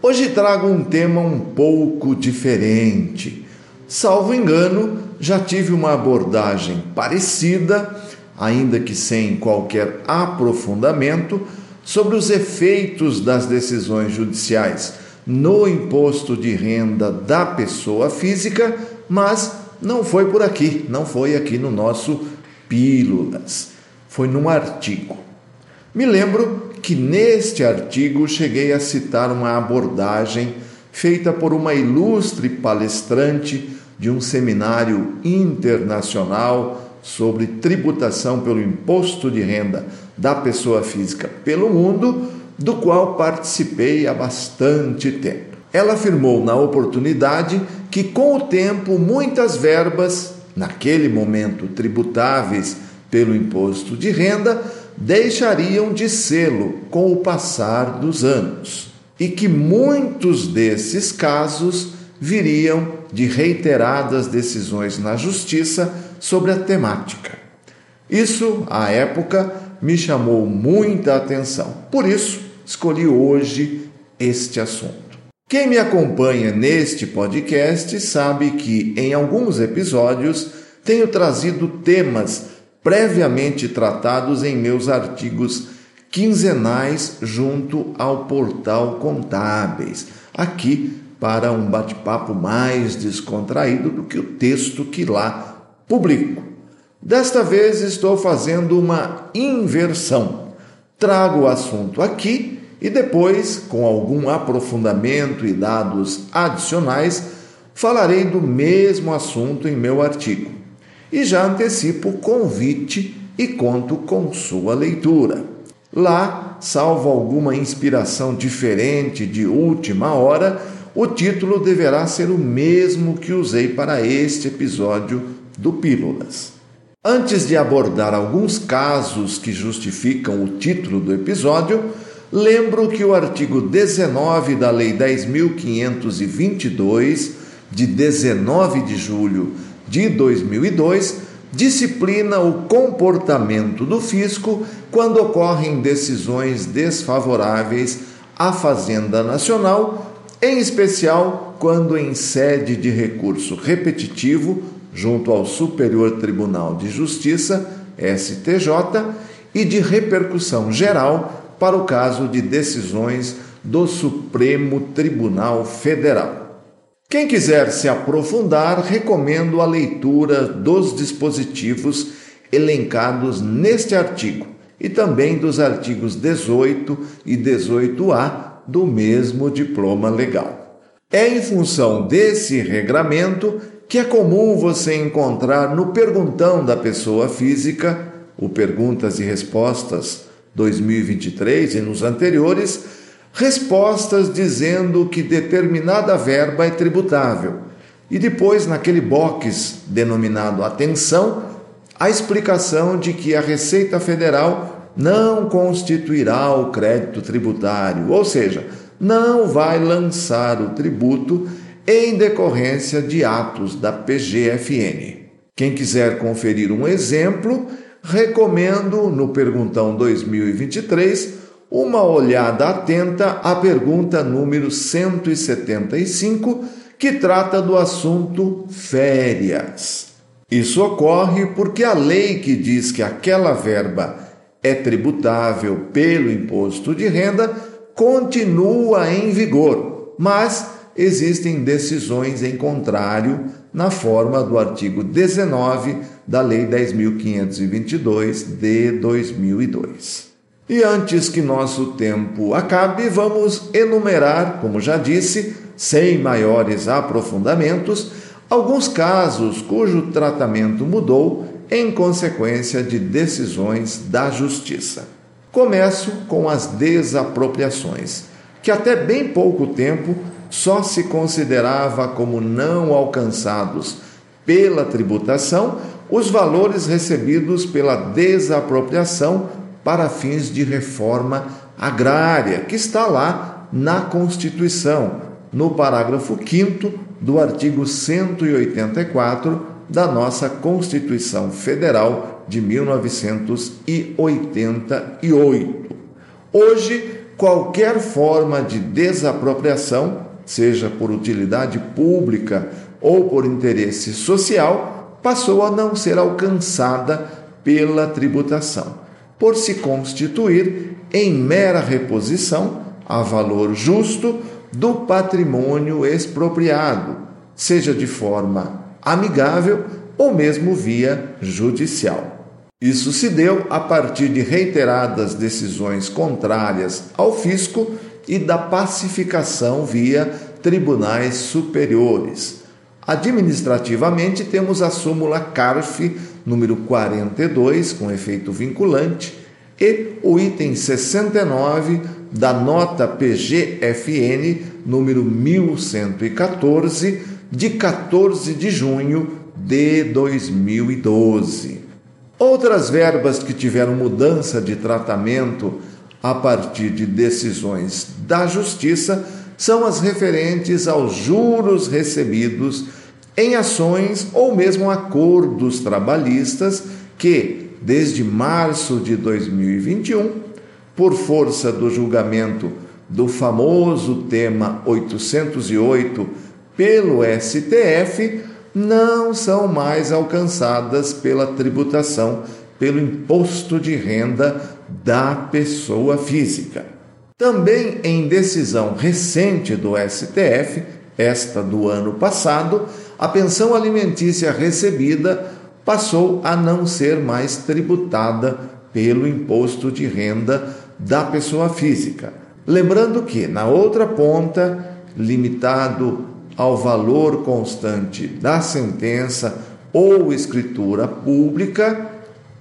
Hoje trago um tema um pouco diferente. Salvo engano, já tive uma abordagem parecida, ainda que sem qualquer aprofundamento, sobre os efeitos das decisões judiciais no imposto de renda da pessoa física, mas não foi por aqui, não foi aqui no nosso Pílulas, foi num artigo. Me lembro que neste artigo cheguei a citar uma abordagem feita por uma ilustre palestrante de um seminário internacional sobre tributação pelo imposto de renda da pessoa física pelo mundo, do qual participei há bastante tempo. Ela afirmou na oportunidade que, com o tempo, muitas verbas, naquele momento tributáveis pelo imposto de renda, deixariam de sê-lo com o passar dos anos, e que muitos desses casos viriam de reiteradas decisões na justiça sobre a temática. Isso, à época, me chamou muita atenção. Por isso, escolhi hoje este assunto. Quem me acompanha neste podcast sabe que em alguns episódios tenho trazido temas previamente tratados em meus artigos quinzenais junto ao portal Contábeis, aqui para um bate-papo mais descontraído do que o texto que lá publico. Desta vez estou fazendo uma inversão. Trago o assunto aqui e depois, com algum aprofundamento e dados adicionais, falarei do mesmo assunto em meu artigo e já antecipo o convite e conto com sua leitura. Lá, salvo alguma inspiração diferente de última hora, o título deverá ser o mesmo que usei para este episódio do Pílulas. Antes de abordar alguns casos que justificam o título do episódio, lembro que o artigo 19 da Lei 10.522, de 19 de julho de 2002 disciplina o comportamento do fisco quando ocorrem decisões desfavoráveis à Fazenda Nacional, em especial quando em sede de recurso repetitivo junto ao Superior Tribunal de Justiça, STJ, e de repercussão geral para o caso de decisões do Supremo Tribunal Federal. Quem quiser se aprofundar, recomendo a leitura dos dispositivos elencados neste artigo e também dos artigos 18 e 18A do mesmo diploma legal. É em função desse regramento que é comum você encontrar no Perguntão da Pessoa Física, o Perguntas e Respostas 2023 e nos anteriores, respostas dizendo que determinada verba é tributável. E depois, naquele box denominado atenção, a explicação de que a Receita Federal não constituirá o crédito tributário, ou seja, não vai lançar o tributo em decorrência de atos da PGFN. Quem quiser conferir um exemplo, recomendo no Perguntão 2023 uma olhada atenta à pergunta número 175, que trata do assunto férias. Isso ocorre porque a lei que diz que aquela verba é tributável pelo imposto de renda continua em vigor, mas existem decisões em contrário na forma do artigo 19 da Lei 10.522 de 2002. E antes que nosso tempo acabe, vamos enumerar, como já disse, sem maiores aprofundamentos, alguns casos cujo tratamento mudou em consequência de decisões da Justiça. Começo com as desapropriações, que até bem pouco tempo só se considerava como não alcançados pela tributação os valores recebidos pela desapropriação para fins de reforma agrária, que está lá na Constituição, no parágrafo 5 do artigo 184 da nossa Constituição Federal de 1988. Hoje, qualquer forma de desapropriação, seja por utilidade pública ou por interesse social, passou a não ser alcançada pela tributação, por se constituir em mera reposição a valor justo do patrimônio expropriado, seja de forma amigável ou mesmo via judicial. Isso se deu a partir de reiteradas decisões contrárias ao fisco e da pacificação via tribunais superiores. Administrativamente, temos a súmula CARF número 42, com efeito vinculante, e o item 69 da nota PGFN número 1114, de 14 de junho de 2012. Outras verbas que tiveram mudança de tratamento a partir de decisões da Justiça são as referentes aos juros recebidos em ações ou mesmo acordos trabalhistas que, desde março de 2021, por força do julgamento do famoso tema 808 pelo STF, não são mais alcançadas pela tributação pelo imposto de renda da pessoa física. Também em decisão recente do STF, esta do ano passado, a pensão alimentícia recebida passou a não ser mais tributada pelo imposto de renda da pessoa física. Lembrando que, na outra ponta, limitado ao valor constante da sentença ou escritura pública,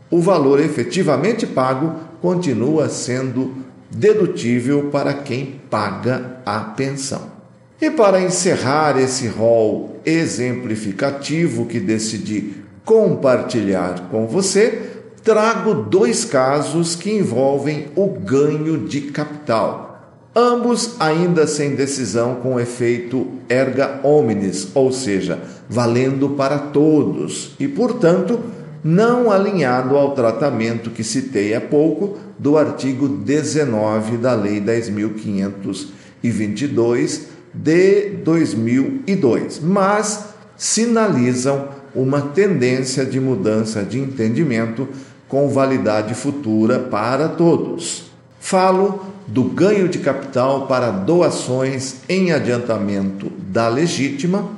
o valor efetivamente pago continua sendo dedutível para quem paga a pensão. E para encerrar esse rol exemplificativo que decidi compartilhar com você, trago dois casos que envolvem o ganho de capital. Ambos ainda sem decisão com efeito erga omnes, ou seja, valendo para todos, e, portanto, não alinhado ao tratamento que citei há pouco do artigo 19 da Lei 10.522 de 2002, mas sinalizam uma tendência de mudança de entendimento com validade futura para todos. Falo do ganho de capital para doações em adiantamento da legítima,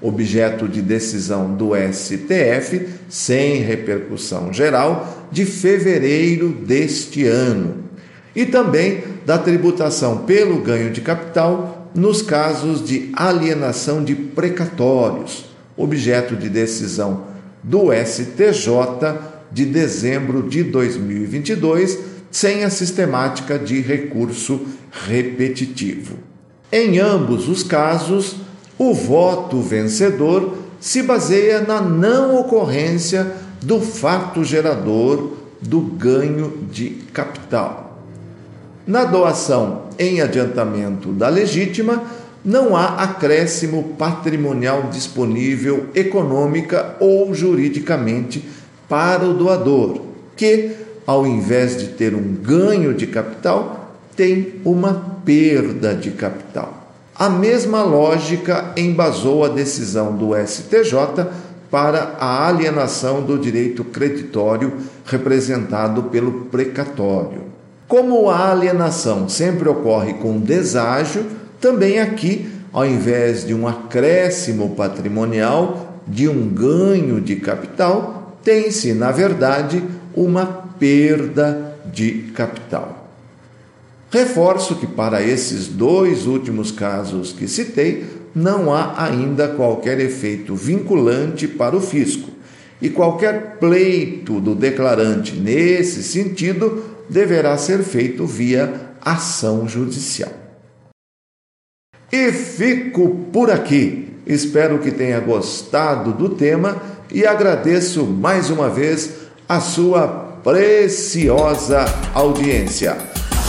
objeto de decisão do STF, sem repercussão geral, de fevereiro deste ano. E também da tributação pelo ganho de capital nos casos de alienação de precatórios, objeto de decisão do STJ de dezembro de 2022 sem a sistemática de recurso repetitivo. Em ambos os casos, o voto vencedor se baseia na não ocorrência do fato gerador do ganho de capital. Na doação em adiantamento da legítima, não há acréscimo patrimonial disponível econômica ou juridicamente para o doador, que ao invés de ter um ganho de capital, tem uma perda de capital. A mesma lógica embasou a decisão do STJ para a alienação do direito creditório representado pelo precatório. Como a alienação sempre ocorre com deságio, também aqui, ao invés de um acréscimo patrimonial, de um ganho de capital, tem-se, na verdade, uma perda de capital. Reforço que para esses dois últimos casos que citei, não há ainda qualquer efeito vinculante para o fisco, e qualquer pleito do declarante nesse sentido deverá ser feito via ação judicial. E fico por aqui. Espero que tenha gostado do tema e agradeço mais uma vez a sua preciosa audiência.